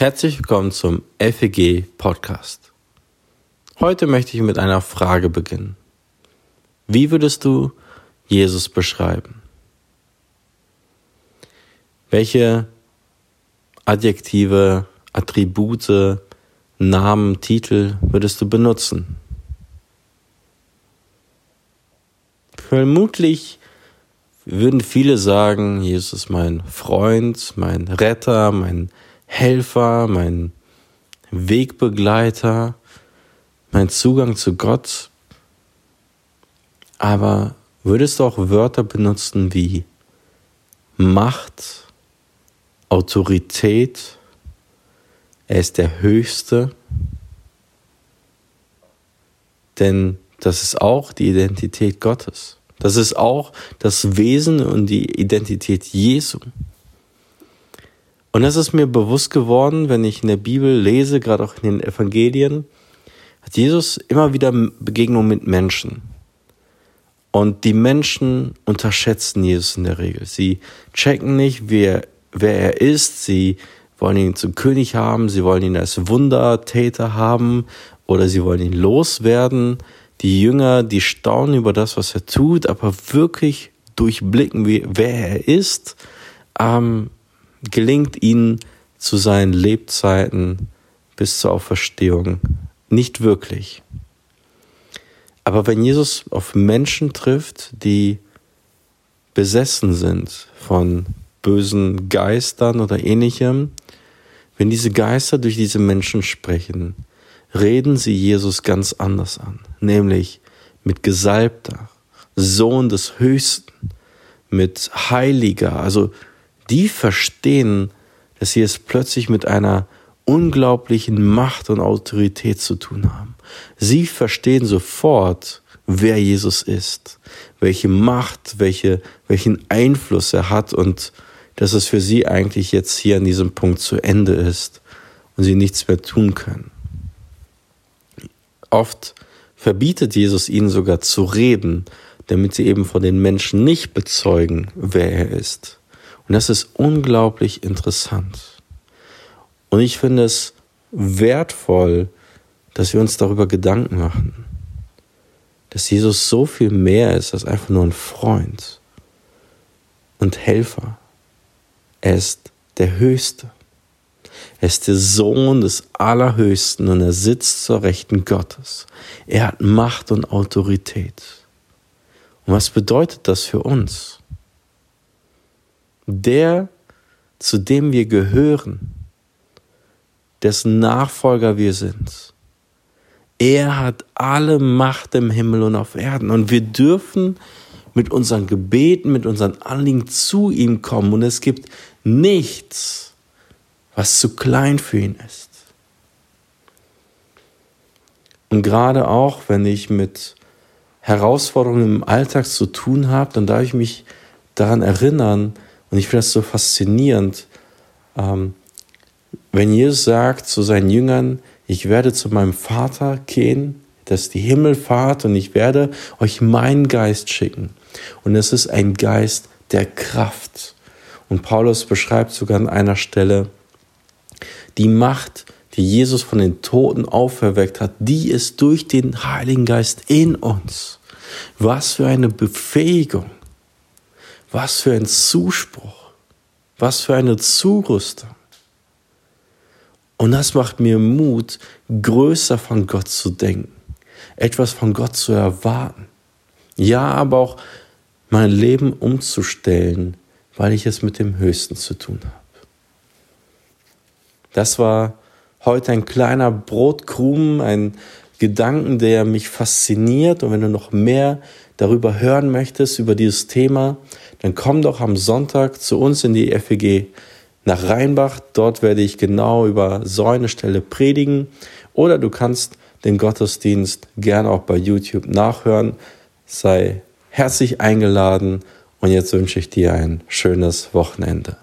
Herzlich willkommen zum FEG Podcast. Heute möchte ich mit einer Frage beginnen. Wie würdest du Jesus beschreiben? Welche Adjektive, Attribute, Namen, Titel würdest du benutzen? Vermutlich würden viele sagen, Jesus ist mein Freund, mein Retter, mein Helfer, mein Wegbegleiter, mein Zugang zu Gott. Aber würdest du auch Wörter benutzen wie Macht, Autorität, er ist der Höchste? Denn das ist auch die Identität Gottes. Das ist auch das Wesen und die Identität Jesu. Und das ist mir bewusst geworden, wenn ich in der Bibel lese, gerade auch in den Evangelien, hat Jesus immer wieder Begegnungen mit Menschen. Und die Menschen unterschätzen Jesus in der Regel. Sie checken nicht, wer, wer er ist. Sie wollen ihn zum König haben. Sie wollen ihn als Wundertäter haben oder sie wollen ihn loswerden. Die Jünger, die staunen über das, was er tut, aber wirklich durchblicken, wer er ist, ähm, gelingt ihnen zu seinen Lebzeiten bis zur Auferstehung. Nicht wirklich. Aber wenn Jesus auf Menschen trifft, die besessen sind von bösen Geistern oder ähnlichem, wenn diese Geister durch diese Menschen sprechen, reden sie Jesus ganz anders an, nämlich mit Gesalbter, Sohn des Höchsten, mit Heiliger, also die verstehen, dass sie es plötzlich mit einer unglaublichen Macht und Autorität zu tun haben. Sie verstehen sofort, wer Jesus ist, welche Macht, welche, welchen Einfluss er hat und dass es für sie eigentlich jetzt hier an diesem Punkt zu Ende ist und sie nichts mehr tun können. Oft verbietet Jesus ihnen sogar zu reden, damit sie eben von den Menschen nicht bezeugen, wer er ist. Und das ist unglaublich interessant. Und ich finde es wertvoll, dass wir uns darüber Gedanken machen, dass Jesus so viel mehr ist als einfach nur ein Freund und Helfer. Er ist der Höchste. Er ist der Sohn des Allerhöchsten und er sitzt zur Rechten Gottes. Er hat Macht und Autorität. Und was bedeutet das für uns? Der, zu dem wir gehören, dessen Nachfolger wir sind. Er hat alle Macht im Himmel und auf Erden und wir dürfen mit unseren Gebeten, mit unseren Anliegen zu ihm kommen und es gibt nichts, was zu klein für ihn ist. Und gerade auch, wenn ich mit Herausforderungen im Alltag zu tun habe, dann darf ich mich daran erinnern, und ich finde das so faszinierend, ähm, wenn Jesus sagt zu seinen Jüngern, ich werde zu meinem Vater gehen, das ist die Himmelfahrt und ich werde euch meinen Geist schicken. Und es ist ein Geist der Kraft. Und Paulus beschreibt sogar an einer Stelle, die Macht, die Jesus von den Toten auferweckt hat, die ist durch den Heiligen Geist in uns. Was für eine Befähigung. Was für ein Zuspruch, was für eine Zurüstung. Und das macht mir Mut, größer von Gott zu denken, etwas von Gott zu erwarten. Ja, aber auch mein Leben umzustellen, weil ich es mit dem Höchsten zu tun habe. Das war heute ein kleiner Brotkrumen, ein Gedanken, der mich fasziniert. Und wenn du noch mehr darüber hören möchtest, über dieses Thema, dann komm doch am Sonntag zu uns in die FEG nach Rheinbach. Dort werde ich genau über so eine Stelle predigen. Oder du kannst den Gottesdienst gerne auch bei YouTube nachhören. Sei herzlich eingeladen und jetzt wünsche ich dir ein schönes Wochenende.